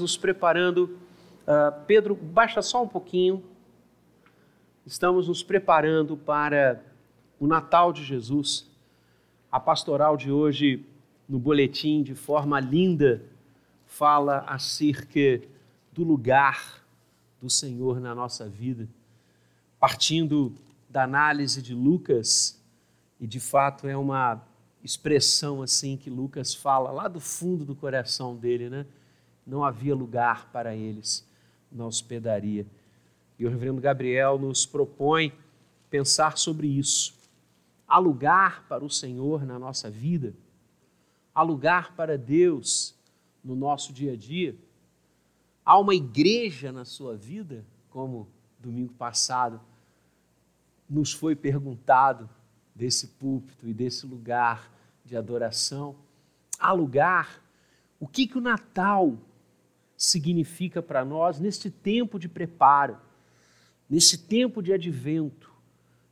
nos preparando. Uh, Pedro, baixa só um pouquinho. Estamos nos preparando para o Natal de Jesus. A pastoral de hoje, no boletim, de forma linda, fala acerca do lugar do Senhor na nossa vida, partindo da análise de Lucas, e de fato é uma expressão assim que Lucas fala lá do fundo do coração dele, né? Não havia lugar para eles na hospedaria. E o reverendo Gabriel nos propõe pensar sobre isso. Há lugar para o Senhor na nossa vida? Há lugar para Deus no nosso dia a dia? Há uma igreja na sua vida, como domingo passado nos foi perguntado desse púlpito e desse lugar de adoração? Há lugar? O que, que o Natal significa para nós neste tempo de preparo, nesse tempo de advento,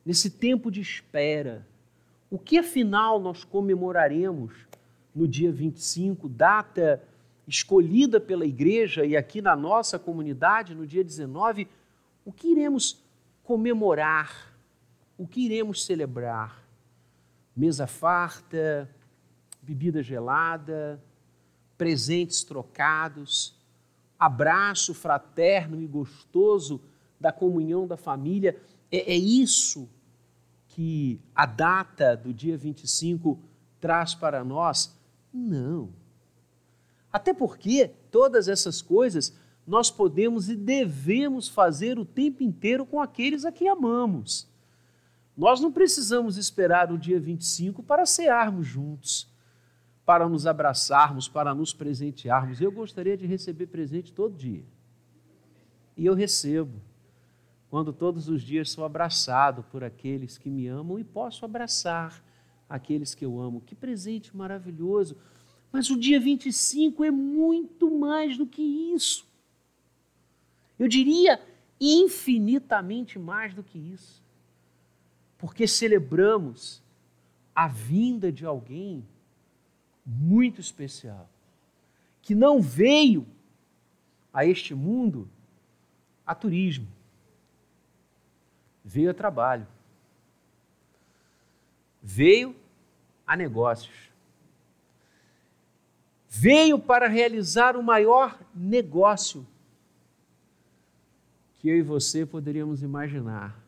nesse tempo de espera. O que afinal nós comemoraremos no dia 25, data escolhida pela igreja e aqui na nossa comunidade no dia 19? O que iremos comemorar? O que iremos celebrar? Mesa farta, bebida gelada, presentes trocados, abraço fraterno e gostoso da comunhão da família. É, é isso que a data do dia 25 traz para nós? Não. Até porque todas essas coisas nós podemos e devemos fazer o tempo inteiro com aqueles a quem amamos. Nós não precisamos esperar o dia 25 para cearmos juntos para nos abraçarmos, para nos presentearmos. Eu gostaria de receber presente todo dia. E eu recebo. Quando todos os dias sou abraçado por aqueles que me amam e posso abraçar aqueles que eu amo. Que presente maravilhoso. Mas o dia 25 é muito mais do que isso. Eu diria infinitamente mais do que isso. Porque celebramos a vinda de alguém muito especial, que não veio a este mundo a turismo, veio a trabalho, veio a negócios, veio para realizar o maior negócio que eu e você poderíamos imaginar,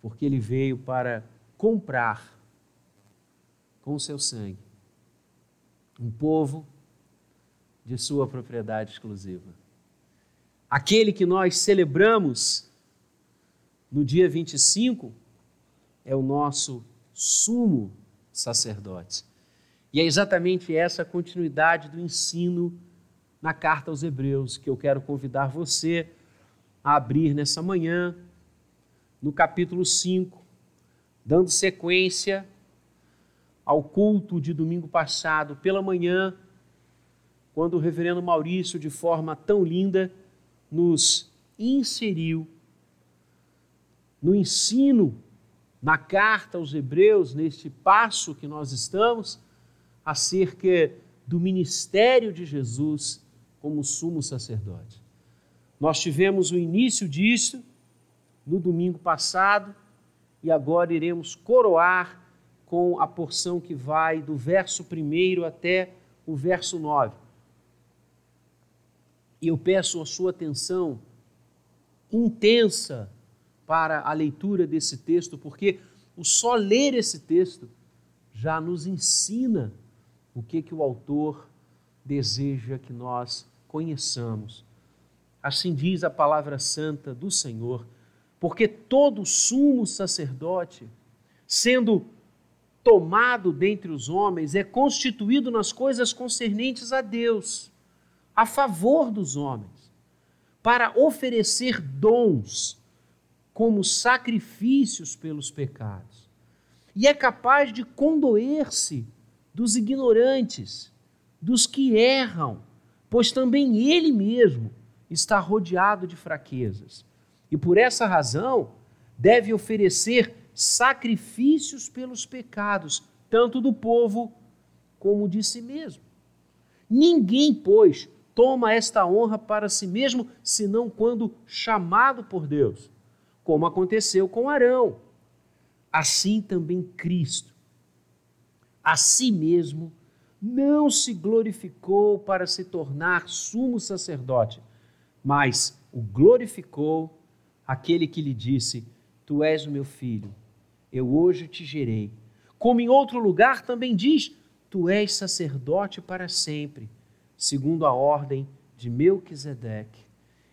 porque ele veio para comprar com o seu sangue um povo de sua propriedade exclusiva. Aquele que nós celebramos no dia 25 é o nosso sumo sacerdote. E é exatamente essa continuidade do ensino na carta aos Hebreus que eu quero convidar você a abrir nessa manhã, no capítulo 5, dando sequência ao culto de domingo passado, pela manhã, quando o reverendo Maurício, de forma tão linda, nos inseriu no ensino, na carta aos Hebreus, neste passo que nós estamos, acerca do ministério de Jesus como sumo sacerdote. Nós tivemos o início disso no domingo passado e agora iremos coroar com a porção que vai do verso 1 até o verso 9. E eu peço a sua atenção intensa para a leitura desse texto, porque o só ler esse texto já nos ensina o que, que o autor deseja que nós conheçamos. Assim diz a palavra santa do Senhor, porque todo sumo sacerdote, sendo tomado dentre os homens é constituído nas coisas concernentes a Deus, a favor dos homens, para oferecer dons como sacrifícios pelos pecados. E é capaz de condoer-se dos ignorantes, dos que erram, pois também ele mesmo está rodeado de fraquezas. E por essa razão deve oferecer sacrifícios pelos pecados, tanto do povo como de si mesmo. Ninguém, pois, toma esta honra para si mesmo, senão quando chamado por Deus, como aconteceu com Arão. Assim também Cristo, a si mesmo, não se glorificou para se tornar sumo sacerdote, mas o glorificou aquele que lhe disse: Tu és o meu filho, eu hoje te gerei. Como em outro lugar também diz: Tu és sacerdote para sempre segundo a ordem de Melquisedeque.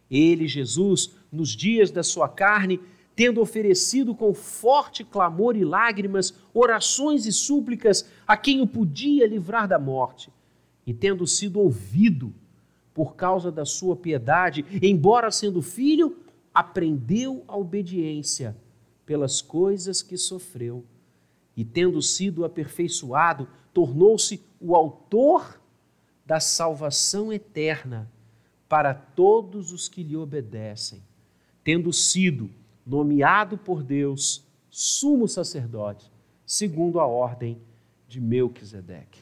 Ele, Jesus, nos dias da sua carne, tendo oferecido com forte clamor e lágrimas, orações e súplicas a quem o podia livrar da morte, e tendo sido ouvido por causa da sua piedade, embora sendo filho, aprendeu a obediência pelas coisas que sofreu, e tendo sido aperfeiçoado, tornou-se o autor da salvação eterna para todos os que lhe obedecem, tendo sido nomeado por Deus sumo sacerdote, segundo a ordem de Melquisedeque.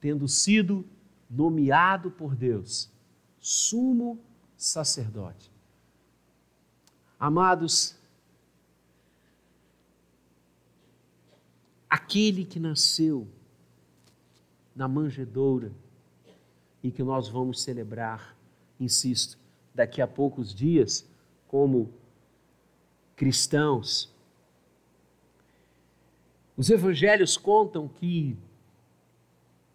Tendo sido nomeado por Deus sumo sacerdote. Amados, aquele que nasceu na manjedoura e que nós vamos celebrar, insisto, daqui a poucos dias, como cristãos. Os evangelhos contam que,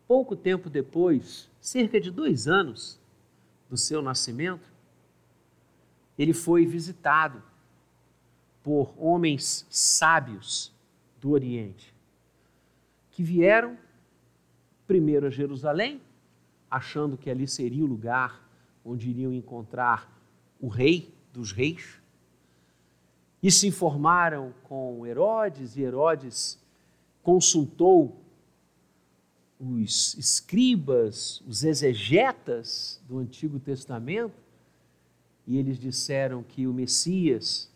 pouco tempo depois, cerca de dois anos do seu nascimento, ele foi visitado por homens sábios do Oriente, que vieram primeiro a Jerusalém, achando que ali seria o lugar onde iriam encontrar o rei dos reis, e se informaram com Herodes, e Herodes consultou os escribas, os exegetas do Antigo Testamento, e eles disseram que o Messias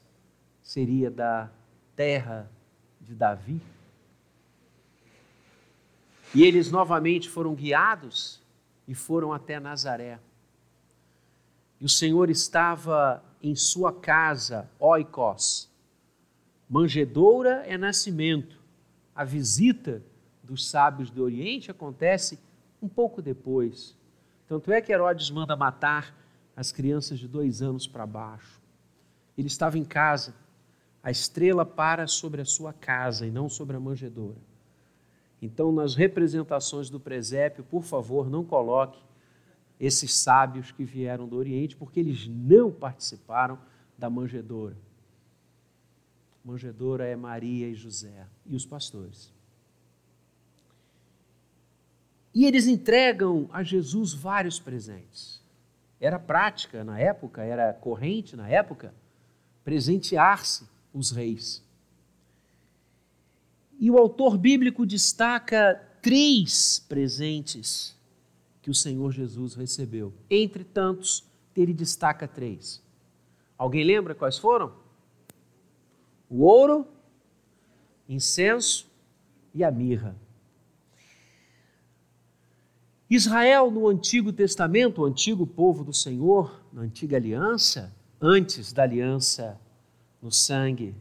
seria da terra de Davi. E eles novamente foram guiados e foram até Nazaré. E o Senhor estava em sua casa, oikos. Manjedoura é nascimento. A visita dos sábios do Oriente acontece um pouco depois. Tanto é que Herodes manda matar as crianças de dois anos para baixo. Ele estava em casa. A estrela para sobre a sua casa e não sobre a manjedoura. Então, nas representações do presépio, por favor, não coloque esses sábios que vieram do Oriente, porque eles não participaram da manjedoura. Manjedoura é Maria e José e os pastores. E eles entregam a Jesus vários presentes. Era prática na época, era corrente na época, presentear-se os reis. E o autor bíblico destaca três presentes que o Senhor Jesus recebeu. Entre tantos, ele destaca três. Alguém lembra quais foram? O ouro, incenso e a mirra. Israel, no Antigo Testamento, o antigo povo do Senhor, na antiga aliança, antes da aliança no sangue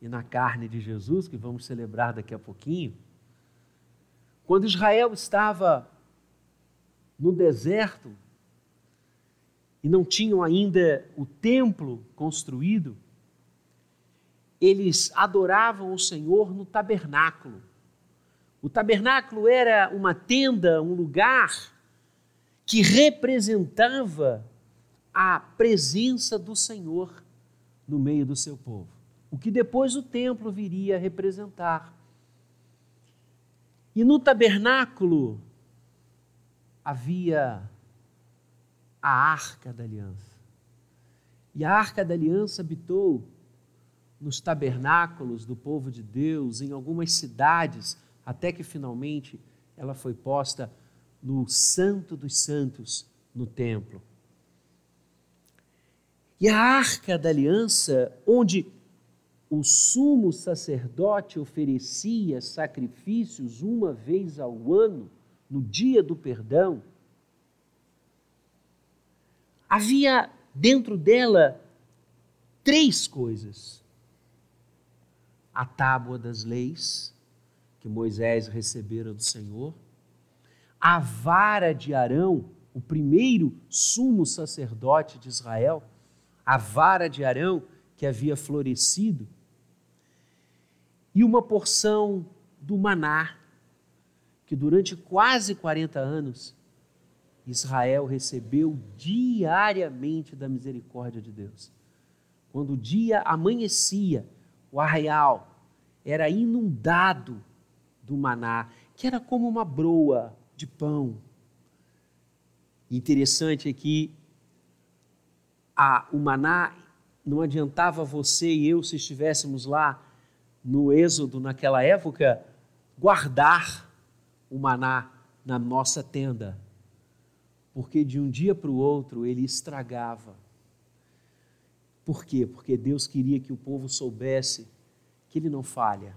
e na carne de Jesus, que vamos celebrar daqui a pouquinho, quando Israel estava no deserto e não tinham ainda o templo construído, eles adoravam o Senhor no tabernáculo. O tabernáculo era uma tenda, um lugar que representava a presença do Senhor no meio do seu povo o que depois o templo viria a representar. E no tabernáculo havia a arca da aliança. E a arca da aliança habitou nos tabernáculos do povo de Deus, em algumas cidades, até que finalmente ela foi posta no Santo dos Santos, no templo. E a arca da aliança, onde o sumo sacerdote oferecia sacrifícios uma vez ao ano, no dia do perdão, havia dentro dela três coisas: a tábua das leis, que Moisés recebera do Senhor, a vara de Arão, o primeiro sumo sacerdote de Israel, a vara de Arão que havia florescido, e uma porção do maná, que durante quase 40 anos Israel recebeu diariamente da misericórdia de Deus. Quando o dia amanhecia, o arraial era inundado do maná, que era como uma broa de pão. Interessante é que a, o maná não adiantava você e eu, se estivéssemos lá no Êxodo naquela época, guardar o maná na nossa tenda porque de um dia para o outro ele estragava. Por quê? Porque Deus queria que o povo soubesse que ele não falha.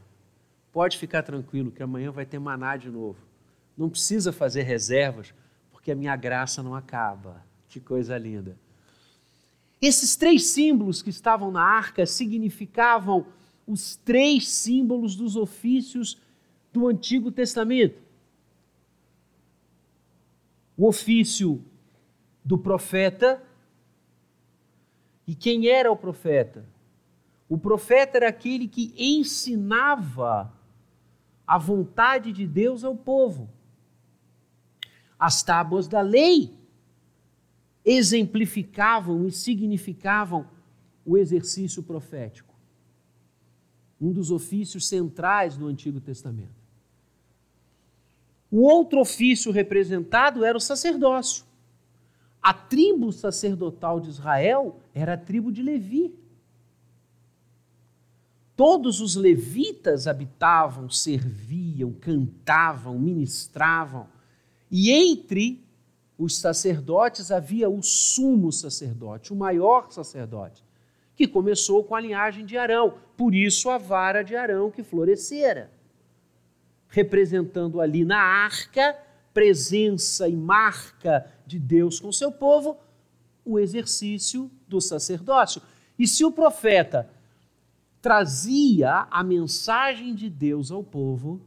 Pode ficar tranquilo que amanhã vai ter maná de novo. Não precisa fazer reservas, porque a minha graça não acaba. Que coisa linda. Esses três símbolos que estavam na arca significavam os três símbolos dos ofícios do Antigo Testamento o ofício do profeta. E quem era o profeta? O profeta era aquele que ensinava a vontade de Deus ao povo. As tábuas da lei exemplificavam e significavam o exercício profético, um dos ofícios centrais do Antigo Testamento. O outro ofício representado era o sacerdócio. A tribo sacerdotal de Israel era a tribo de Levi. Todos os levitas habitavam, serviam, cantavam, ministravam. E entre os sacerdotes havia o sumo sacerdote, o maior sacerdote, que começou com a linhagem de Arão. Por isso a vara de Arão que florescera representando ali na arca, presença e marca de Deus com seu povo, o exercício do sacerdócio. E se o profeta trazia a mensagem de Deus ao povo,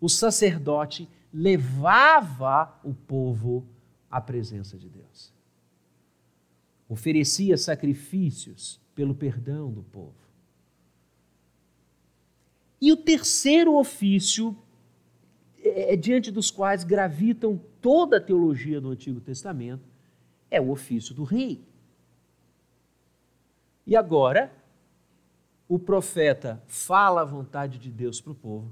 o sacerdote levava o povo à presença de Deus. Oferecia sacrifícios pelo perdão do povo. E o terceiro ofício, é, é, diante dos quais gravitam toda a teologia do Antigo Testamento, é o ofício do rei. E agora, o profeta fala a vontade de Deus para o povo,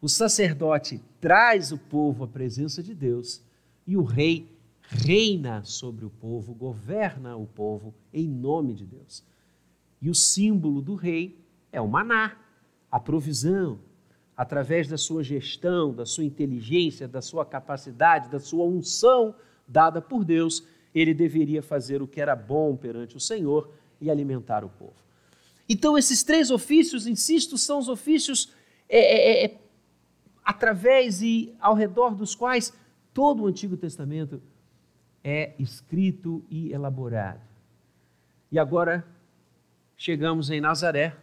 o sacerdote traz o povo à presença de Deus e o rei reina sobre o povo, governa o povo em nome de Deus. E o símbolo do rei é o maná a provisão, através da sua gestão, da sua inteligência, da sua capacidade, da sua unção dada por Deus, ele deveria fazer o que era bom perante o Senhor e alimentar o povo. Então, esses três ofícios, insisto, são os ofícios é, é, é, é através e ao redor dos quais todo o Antigo Testamento é escrito e elaborado. E agora chegamos em Nazaré,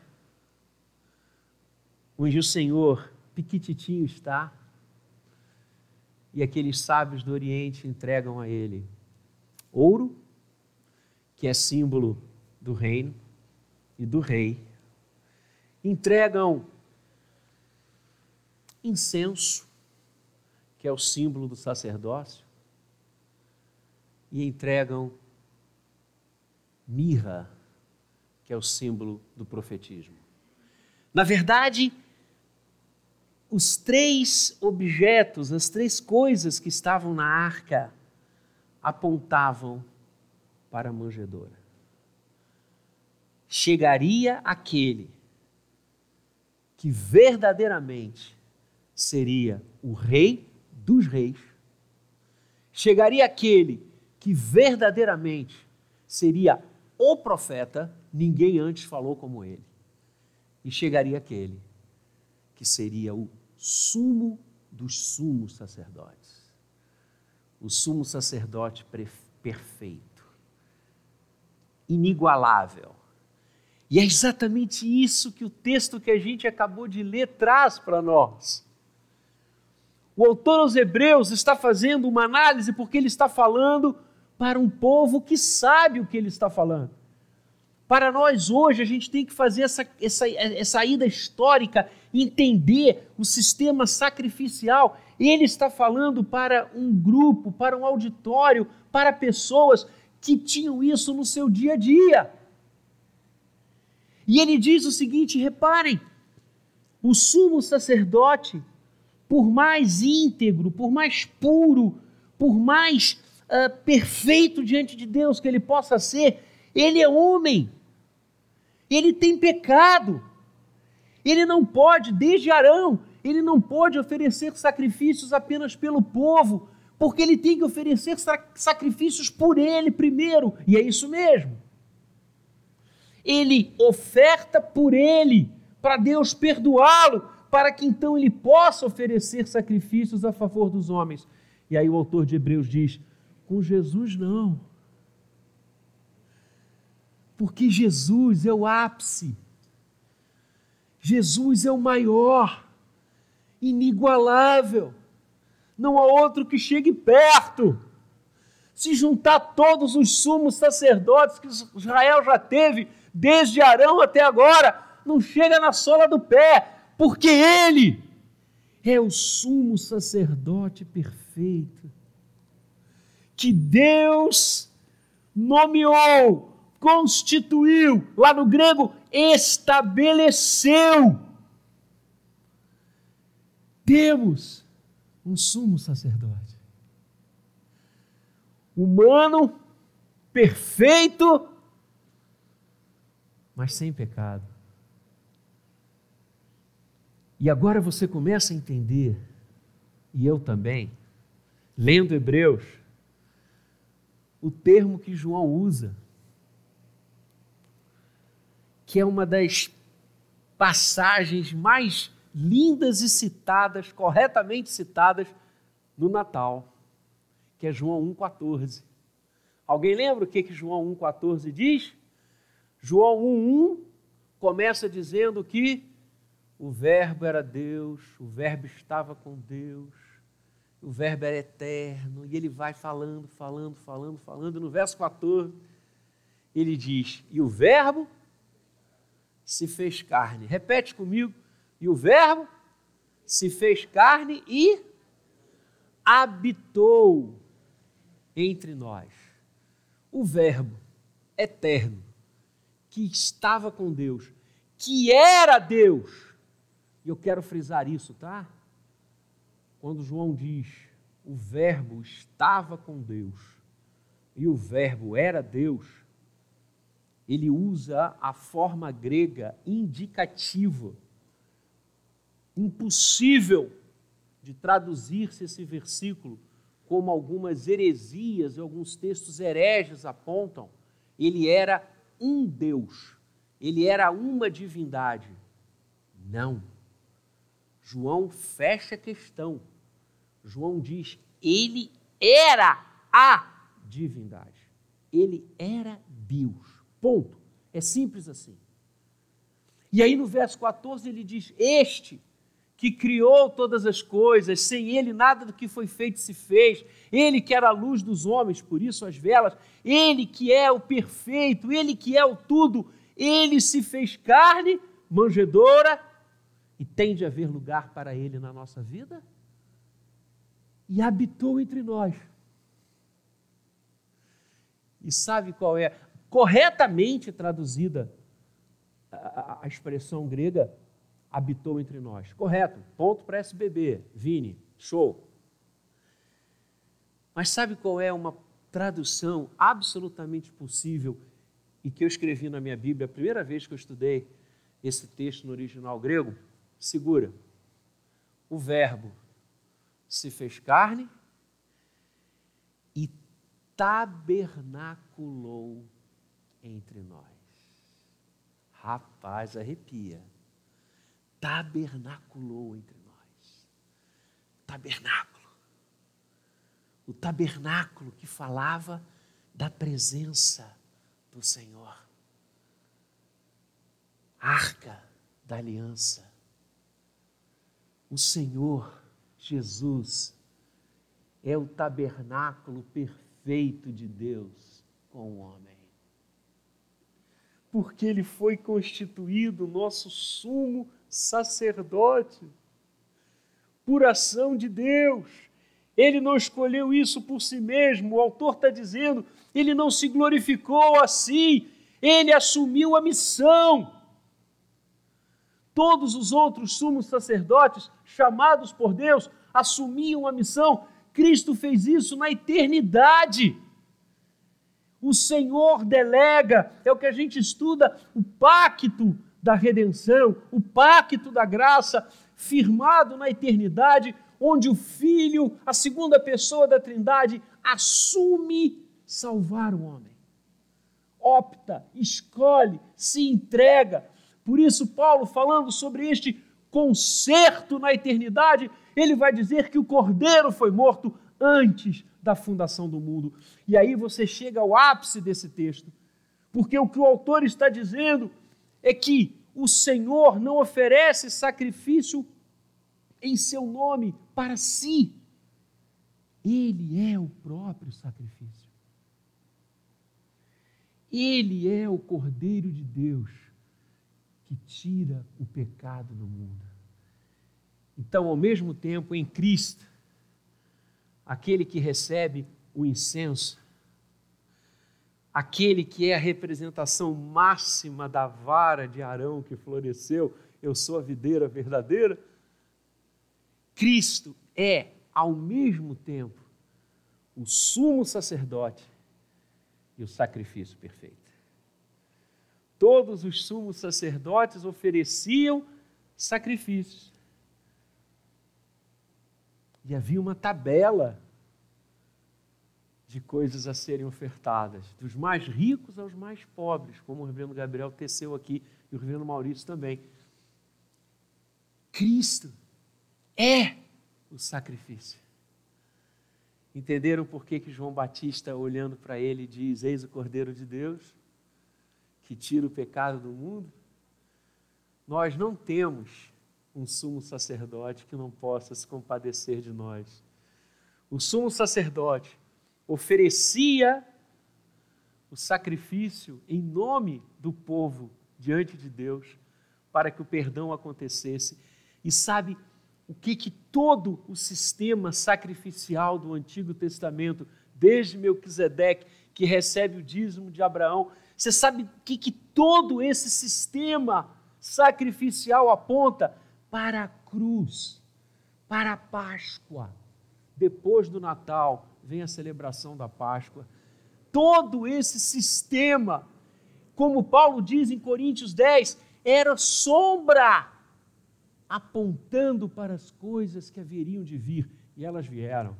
onde o Senhor piquititinho está, e aqueles sábios do Oriente entregam a ele ouro, que é símbolo do reino e do rei, entregam incenso, que é o símbolo do sacerdócio, e entregam mirra, que é o símbolo do profetismo. Na verdade, os três objetos, as três coisas que estavam na arca, apontavam para a manjedoura. Chegaria aquele que verdadeiramente seria o rei dos reis, chegaria aquele que verdadeiramente seria o profeta, ninguém antes falou como ele. E chegaria aquele que seria o sumo dos sumos sacerdotes. O sumo sacerdote perfeito. inigualável. E é exatamente isso que o texto que a gente acabou de ler traz para nós. O autor aos Hebreus está fazendo uma análise porque ele está falando para um povo que sabe o que ele está falando. Para nós hoje, a gente tem que fazer essa, essa, essa ida histórica, entender o sistema sacrificial. Ele está falando para um grupo, para um auditório, para pessoas que tinham isso no seu dia a dia. E ele diz o seguinte: reparem, o sumo sacerdote, por mais íntegro, por mais puro, por mais uh, perfeito diante de Deus que ele possa ser, ele é homem, ele tem pecado, ele não pode, desde Arão, ele não pode oferecer sacrifícios apenas pelo povo, porque ele tem que oferecer sacrifícios por ele primeiro, e é isso mesmo. Ele oferta por ele, para Deus perdoá-lo, para que então ele possa oferecer sacrifícios a favor dos homens. E aí o autor de Hebreus diz: com Jesus não. Porque Jesus é o ápice. Jesus é o maior, inigualável. Não há outro que chegue perto. Se juntar todos os sumos sacerdotes que Israel já teve, desde Arão até agora, não chega na sola do pé, porque ele é o sumo sacerdote perfeito que Deus nomeou, constituiu, lá no grego, estabeleceu. Temos um sumo sacerdote humano, perfeito, mas sem pecado. E agora você começa a entender, e eu também, lendo Hebreus, o termo que João usa, que é uma das passagens mais lindas e citadas, corretamente citadas, no Natal, que é João 1,14. Alguém lembra o que, que João 1,14 diz? João 1,1 começa dizendo que o Verbo era Deus, o Verbo estava com Deus, o Verbo era eterno, e ele vai falando, falando, falando, falando. No verso 14, ele diz: E o Verbo se fez carne. Repete comigo: E o Verbo se fez carne e habitou entre nós. O Verbo eterno que estava com Deus, que era Deus. E eu quero frisar isso, tá? Quando João diz o Verbo estava com Deus e o Verbo era Deus, ele usa a forma grega indicativa, impossível de traduzir-se esse versículo, como algumas heresias e alguns textos hereges apontam. Ele era um Deus, ele era uma divindade. Não. João fecha a questão. João diz: ele era a divindade. Ele era Deus. Ponto. É simples assim. E aí no verso 14 ele diz: Este que criou todas as coisas, sem ele nada do que foi feito se fez, ele que era a luz dos homens, por isso as velas, ele que é o perfeito, ele que é o tudo, ele se fez carne, manjedora, e tem de haver lugar para ele na nossa vida? E habitou entre nós. E sabe qual é corretamente traduzida a, a expressão grega? habitou entre nós. Correto, ponto para SBB. Vini, show. Mas sabe qual é uma tradução absolutamente possível e que eu escrevi na minha Bíblia a primeira vez que eu estudei esse texto no original grego? Segura. O Verbo se fez carne e tabernaculou entre nós. Rapaz, arrepia tabernaculou entre nós. Tabernáculo. O tabernáculo que falava da presença do Senhor. Arca da aliança. O Senhor Jesus é o tabernáculo perfeito de Deus com o homem. Porque ele foi constituído nosso sumo sacerdote, por ação de Deus. Ele não escolheu isso por si mesmo, o autor está dizendo, ele não se glorificou assim, ele assumiu a missão. Todos os outros sumos sacerdotes, chamados por Deus, assumiam a missão. Cristo fez isso na eternidade. O Senhor delega, é o que a gente estuda, o pacto da redenção, o pacto da graça, firmado na eternidade, onde o Filho, a segunda pessoa da Trindade, assume salvar o homem. Opta, escolhe, se entrega, por isso, Paulo, falando sobre este concerto na eternidade, ele vai dizer que o cordeiro foi morto antes da fundação do mundo. E aí você chega ao ápice desse texto, porque o que o autor está dizendo é que o Senhor não oferece sacrifício em seu nome para si. Ele é o próprio sacrifício. Ele é o Cordeiro de Deus que tira o pecado do mundo. Então, ao mesmo tempo, em Cristo, aquele que recebe o incenso, aquele que é a representação máxima da vara de Arão que floresceu, eu sou a videira verdadeira. Cristo é, ao mesmo tempo, o sumo sacerdote e o sacrifício perfeito todos os sumos sacerdotes ofereciam sacrifícios. E havia uma tabela de coisas a serem ofertadas, dos mais ricos aos mais pobres, como o reverendo Gabriel teceu aqui e o reverendo Maurício também. Cristo é o sacrifício. Entenderam por que, que João Batista, olhando para ele, diz: Eis o Cordeiro de Deus? Que tira o pecado do mundo, nós não temos um sumo sacerdote que não possa se compadecer de nós. O sumo sacerdote oferecia o sacrifício em nome do povo diante de Deus para que o perdão acontecesse. E sabe o que que todo o sistema sacrificial do Antigo Testamento, desde Melquisedeque, que recebe o dízimo de Abraão, você sabe o que, que todo esse sistema sacrificial aponta? Para a cruz, para a Páscoa. Depois do Natal, vem a celebração da Páscoa. Todo esse sistema, como Paulo diz em Coríntios 10, era sombra apontando para as coisas que haveriam de vir, e elas vieram.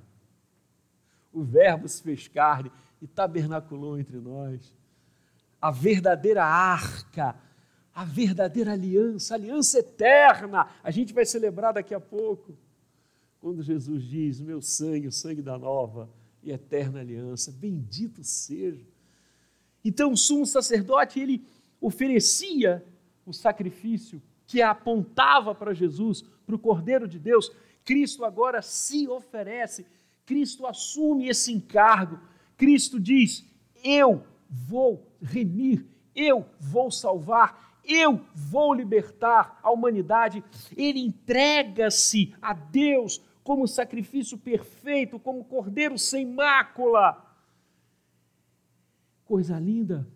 O Verbo se fez carne e tabernaculou entre nós a verdadeira arca, a verdadeira aliança, a aliança eterna. A gente vai celebrar daqui a pouco, quando Jesus diz: Meu sangue, o sangue da nova e eterna aliança, bendito seja. Então, o sumo sacerdote, ele oferecia o sacrifício que apontava para Jesus, para o Cordeiro de Deus. Cristo agora se oferece, Cristo assume esse encargo. Cristo diz: Eu vou remir, eu vou salvar, eu vou libertar a humanidade. Ele entrega-se a Deus como sacrifício perfeito, como cordeiro sem mácula. Coisa linda.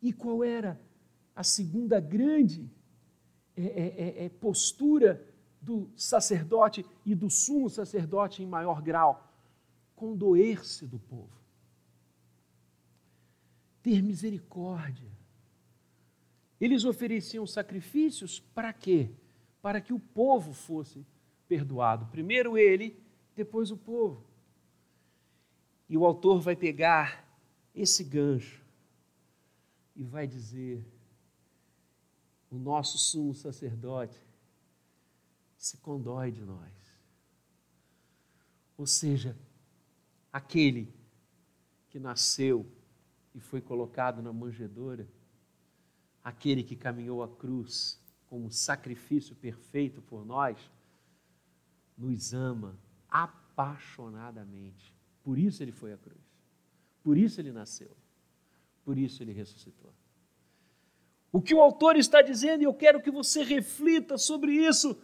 E qual era a segunda grande é, é, é, é postura do sacerdote e do sumo sacerdote em maior grau? Condoer-se do povo ter misericórdia. Eles ofereciam sacrifícios para quê? Para que o povo fosse perdoado. Primeiro ele, depois o povo. E o autor vai pegar esse gancho e vai dizer: o nosso sumo sacerdote se condói de nós. Ou seja, aquele que nasceu e foi colocado na manjedoura, aquele que caminhou a cruz como sacrifício perfeito por nós, nos ama apaixonadamente. Por isso ele foi à cruz. Por isso ele nasceu. Por isso ele ressuscitou. O que o autor está dizendo, e eu quero que você reflita sobre isso,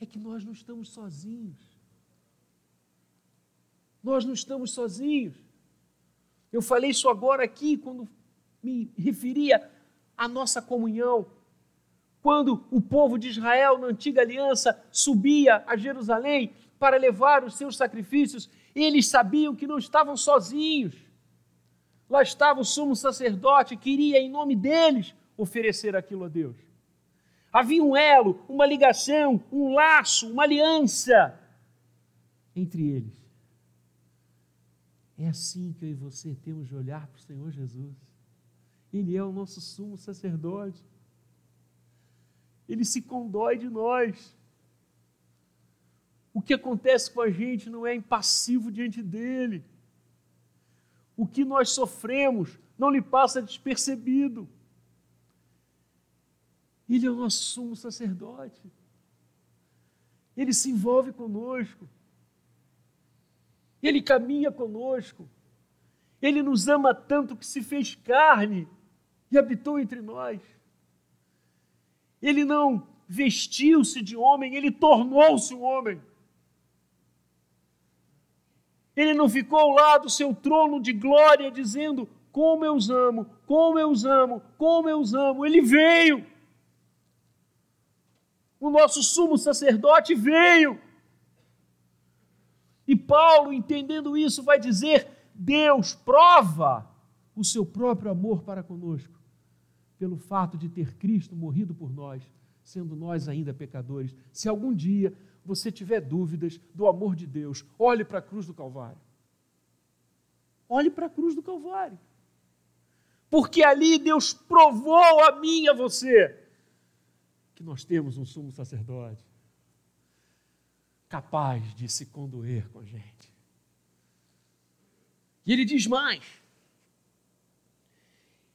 é que nós não estamos sozinhos. Nós não estamos sozinhos. Eu falei isso agora aqui quando me referia à nossa comunhão. Quando o povo de Israel, na antiga aliança, subia a Jerusalém para levar os seus sacrifícios, eles sabiam que não estavam sozinhos. Lá estava o sumo sacerdote, queria, em nome deles, oferecer aquilo a Deus. Havia um elo, uma ligação, um laço, uma aliança entre eles. É assim que eu e você temos de olhar para o Senhor Jesus. Ele é o nosso sumo sacerdote. Ele se condói de nós. O que acontece com a gente não é impassivo diante dele. O que nós sofremos não lhe passa despercebido. Ele é o nosso sumo sacerdote. Ele se envolve conosco. Ele caminha conosco. Ele nos ama tanto que se fez carne e habitou entre nós. Ele não vestiu-se de homem, ele tornou-se um homem. Ele não ficou lá do seu trono de glória dizendo: Como eu os amo, como eu os amo, como eu os amo. Ele veio. O nosso sumo sacerdote veio. E Paulo, entendendo isso, vai dizer: Deus prova o seu próprio amor para conosco, pelo fato de ter Cristo morrido por nós, sendo nós ainda pecadores. Se algum dia você tiver dúvidas do amor de Deus, olhe para a cruz do Calvário. Olhe para a cruz do Calvário. Porque ali Deus provou a mim e a você que nós temos um sumo sacerdote capaz de se condoer com a gente. E ele diz mais: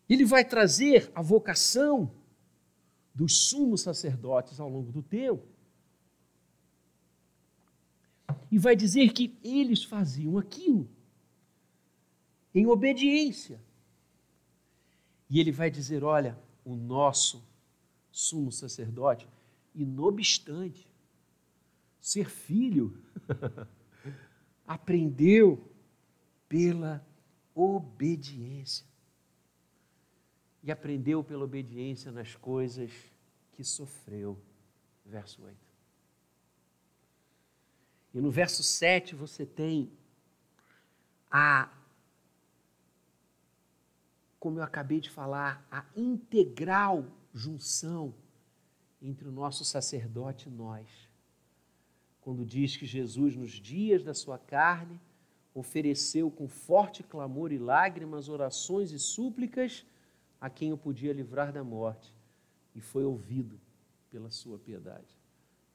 ele vai trazer a vocação dos sumos sacerdotes ao longo do tempo. E vai dizer que eles faziam aquilo em obediência. E ele vai dizer: olha, o nosso sumo sacerdote, e obstante, ser filho, aprendeu pela obediência. E aprendeu pela obediência nas coisas que sofreu. Verso 8. E no verso 7 você tem a, como eu acabei de falar, a integral junção entre o nosso sacerdote e nós quando diz que Jesus, nos dias da sua carne, ofereceu com forte clamor e lágrimas orações e súplicas a quem o podia livrar da morte, e foi ouvido pela sua piedade.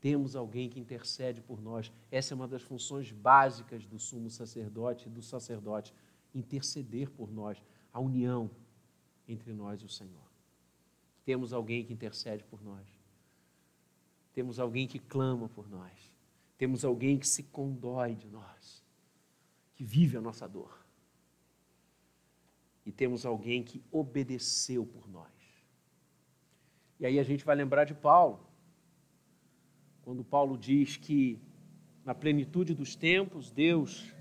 Temos alguém que intercede por nós. Essa é uma das funções básicas do sumo sacerdote e do sacerdote, interceder por nós, a união entre nós e o Senhor. Temos alguém que intercede por nós. Temos alguém que clama por nós. Temos alguém que se condói de nós, que vive a nossa dor. E temos alguém que obedeceu por nós. E aí a gente vai lembrar de Paulo, quando Paulo diz que na plenitude dos tempos, Deus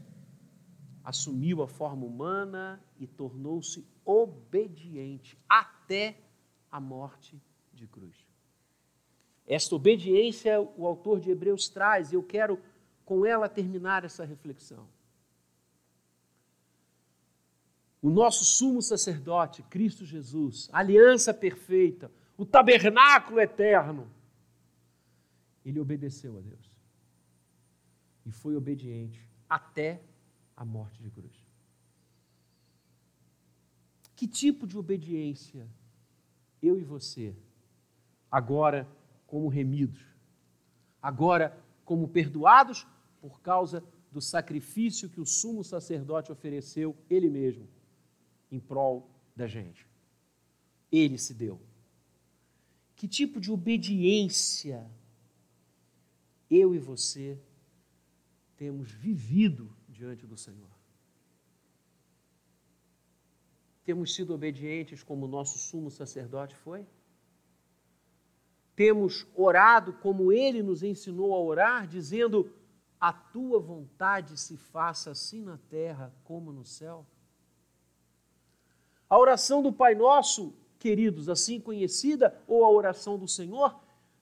assumiu a forma humana e tornou-se obediente até a morte de cruz. Esta obediência o autor de Hebreus traz, e eu quero com ela terminar essa reflexão. O nosso sumo sacerdote, Cristo Jesus, aliança perfeita, o tabernáculo eterno, ele obedeceu a Deus. E foi obediente até a morte de cruz. Que tipo de obediência eu e você agora como remidos, agora como perdoados por causa do sacrifício que o sumo sacerdote ofereceu ele mesmo em prol da gente. Ele se deu. Que tipo de obediência eu e você temos vivido diante do Senhor? Temos sido obedientes como o nosso sumo sacerdote foi? Temos orado como ele nos ensinou a orar, dizendo: A tua vontade se faça assim na terra como no céu? A oração do Pai Nosso queridos, assim conhecida, ou a oração do Senhor,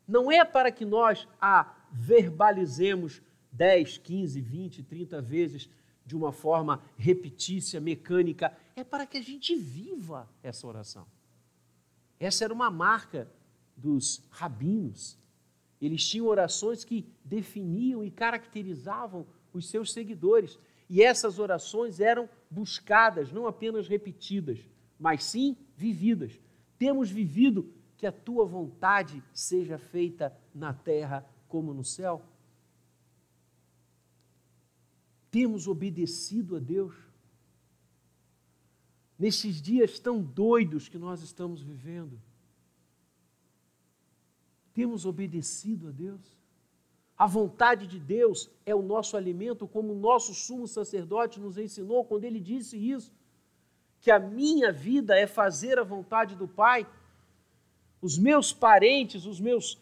não é para que nós a verbalizemos 10, 15, 20, 30 vezes de uma forma repetícia, mecânica, é para que a gente viva essa oração. Essa era uma marca dos rabinos. Eles tinham orações que definiam e caracterizavam os seus seguidores. E essas orações eram buscadas, não apenas repetidas, mas sim vividas temos vivido que a tua vontade seja feita na terra como no céu? Temos obedecido a Deus? Nesses dias tão doidos que nós estamos vivendo, temos obedecido a Deus? A vontade de Deus é o nosso alimento, como o nosso sumo sacerdote nos ensinou quando ele disse isso que a minha vida é fazer a vontade do Pai. Os meus parentes, os meus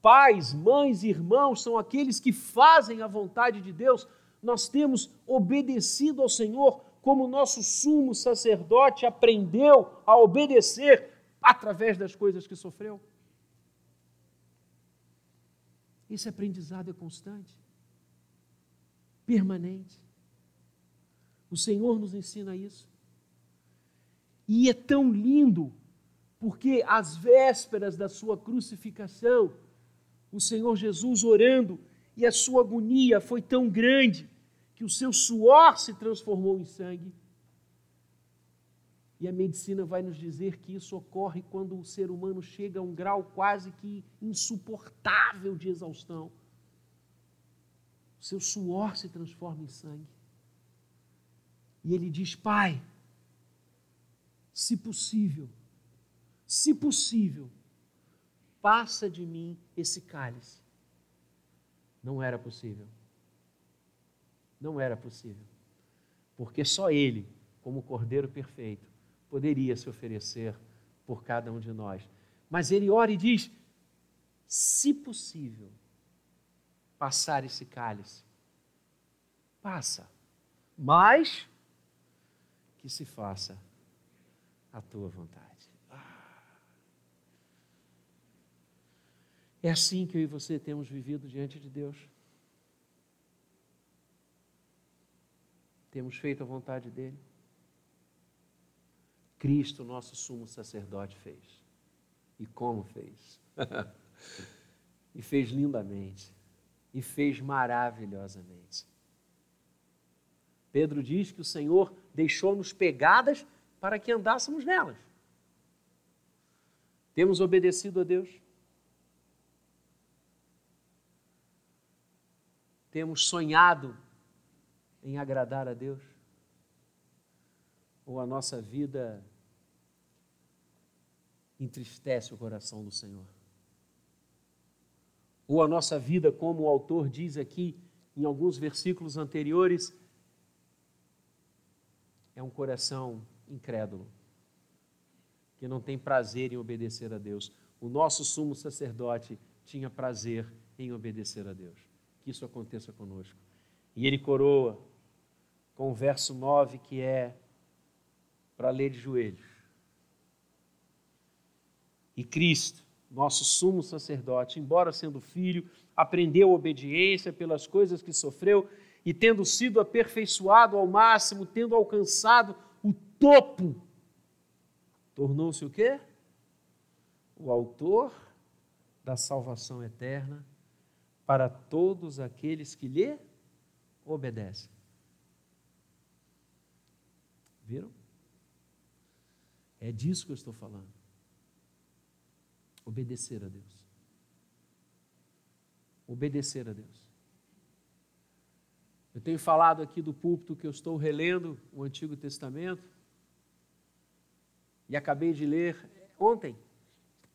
pais, mães irmãos são aqueles que fazem a vontade de Deus. Nós temos obedecido ao Senhor como nosso sumo sacerdote aprendeu a obedecer através das coisas que sofreu. Esse aprendizado é constante, permanente. O Senhor nos ensina isso. E é tão lindo, porque às vésperas da sua crucificação, o Senhor Jesus orando, e a sua agonia foi tão grande que o seu suor se transformou em sangue. E a medicina vai nos dizer que isso ocorre quando o ser humano chega a um grau quase que insuportável de exaustão. O seu suor se transforma em sangue. E ele diz: Pai, se possível, se possível, passa de mim esse cálice. Não era possível. Não era possível. Porque só Ele, como Cordeiro perfeito, poderia se oferecer por cada um de nós. Mas Ele ora e diz: se possível, passar esse cálice, passa. Mas que se faça a tua vontade. É assim que eu e você temos vivido diante de Deus. Temos feito a vontade dEle. Cristo, nosso sumo sacerdote, fez. E como fez? e fez lindamente. E fez maravilhosamente. Pedro diz que o Senhor deixou-nos pegadas para que andássemos nelas. Temos obedecido a Deus? Temos sonhado em agradar a Deus? Ou a nossa vida entristece o coração do Senhor? Ou a nossa vida, como o autor diz aqui em alguns versículos anteriores, é um coração incrédulo, que não tem prazer em obedecer a Deus. O nosso sumo sacerdote tinha prazer em obedecer a Deus. Que isso aconteça conosco. E ele coroa com o verso 9, que é para ler de joelhos. E Cristo, nosso sumo sacerdote, embora sendo filho, aprendeu obediência pelas coisas que sofreu e tendo sido aperfeiçoado ao máximo, tendo alcançado o topo, tornou-se o quê? O autor da salvação eterna para todos aqueles que lhe obedecem. Viram? É disso que eu estou falando. Obedecer a Deus. Obedecer a Deus. Eu tenho falado aqui do púlpito que eu estou relendo o Antigo Testamento E acabei de ler ontem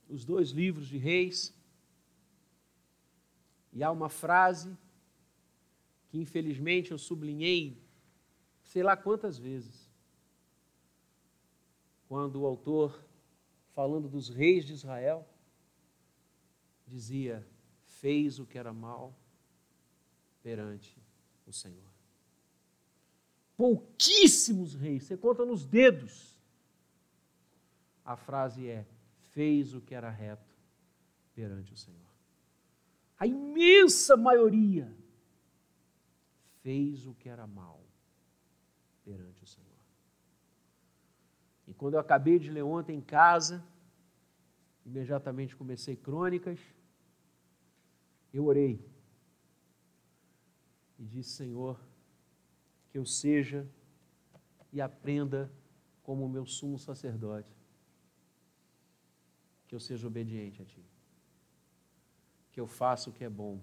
os dois livros de Reis. E há uma frase que infelizmente eu sublinhei sei lá quantas vezes. Quando o autor, falando dos reis de Israel, dizia: fez o que era mal perante o Senhor. Pouquíssimos reis, você conta nos dedos. A frase é: fez o que era reto perante o Senhor. A imensa maioria fez o que era mal perante o Senhor. Quando eu acabei de ler ontem em casa, imediatamente comecei crônicas, eu orei e disse: Senhor, que eu seja e aprenda como o meu sumo sacerdote, que eu seja obediente a Ti, que eu faça o que é bom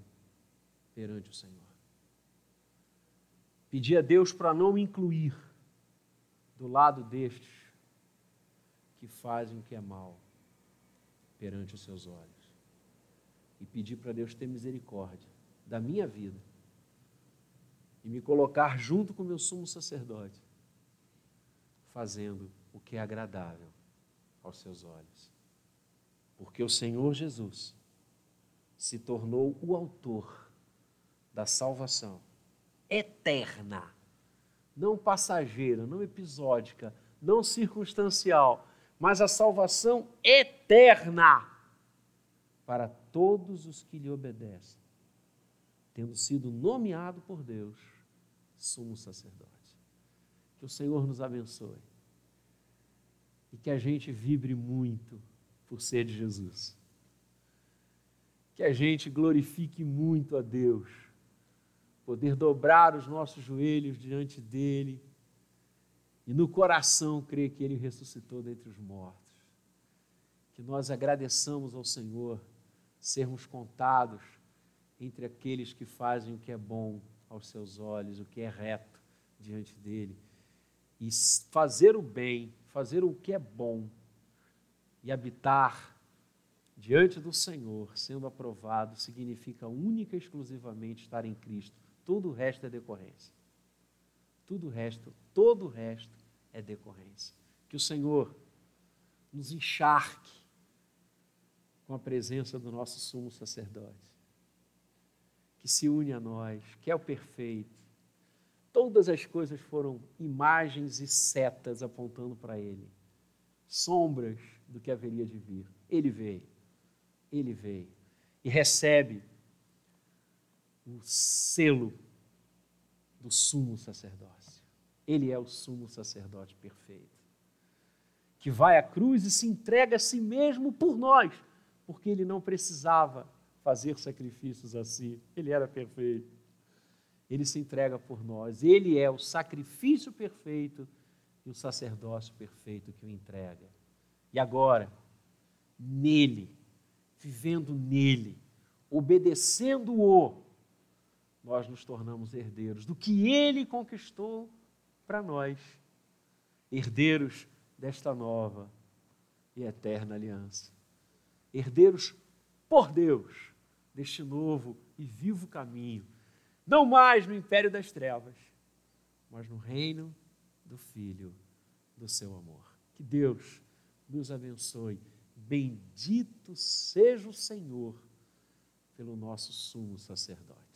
perante o Senhor. Pedi a Deus para não me incluir do lado destes que fazem o que é mal perante os seus olhos. E pedi para Deus ter misericórdia da minha vida e me colocar junto com o meu sumo sacerdote, fazendo o que é agradável aos seus olhos. Porque o Senhor Jesus se tornou o autor da salvação eterna, não passageira, não episódica, não circunstancial, mas a salvação eterna para todos os que lhe obedecem, tendo sido nomeado por Deus sumo sacerdote. Que o Senhor nos abençoe e que a gente vibre muito por ser de Jesus. Que a gente glorifique muito a Deus poder dobrar os nossos joelhos diante dele e no coração crer que ele ressuscitou dentre os mortos. Que nós agradeçamos ao Senhor sermos contados entre aqueles que fazem o que é bom aos seus olhos, o que é reto diante dele. E fazer o bem, fazer o que é bom e habitar diante do Senhor, sendo aprovado, significa única e exclusivamente estar em Cristo tudo o resto é decorrência. Tudo o resto, todo o resto é decorrência. Que o Senhor nos encharque com a presença do nosso sumo sacerdote, que se une a nós, que é o perfeito. Todas as coisas foram imagens e setas apontando para Ele, sombras do que haveria de vir. Ele veio, ele veio e recebe o selo do sumo sacerdócio. Ele é o sumo sacerdote perfeito, que vai à cruz e se entrega a si mesmo por nós, porque ele não precisava fazer sacrifícios assim, ele era perfeito. Ele se entrega por nós, ele é o sacrifício perfeito e o sacerdócio perfeito que o entrega. E agora, nele, vivendo nele, obedecendo-o, nós nos tornamos herdeiros do que ele conquistou para nós, herdeiros desta nova e eterna aliança. Herdeiros por Deus deste novo e vivo caminho, não mais no império das trevas, mas no reino do Filho do seu amor. Que Deus nos abençoe. Bendito seja o Senhor pelo nosso sumo sacerdote.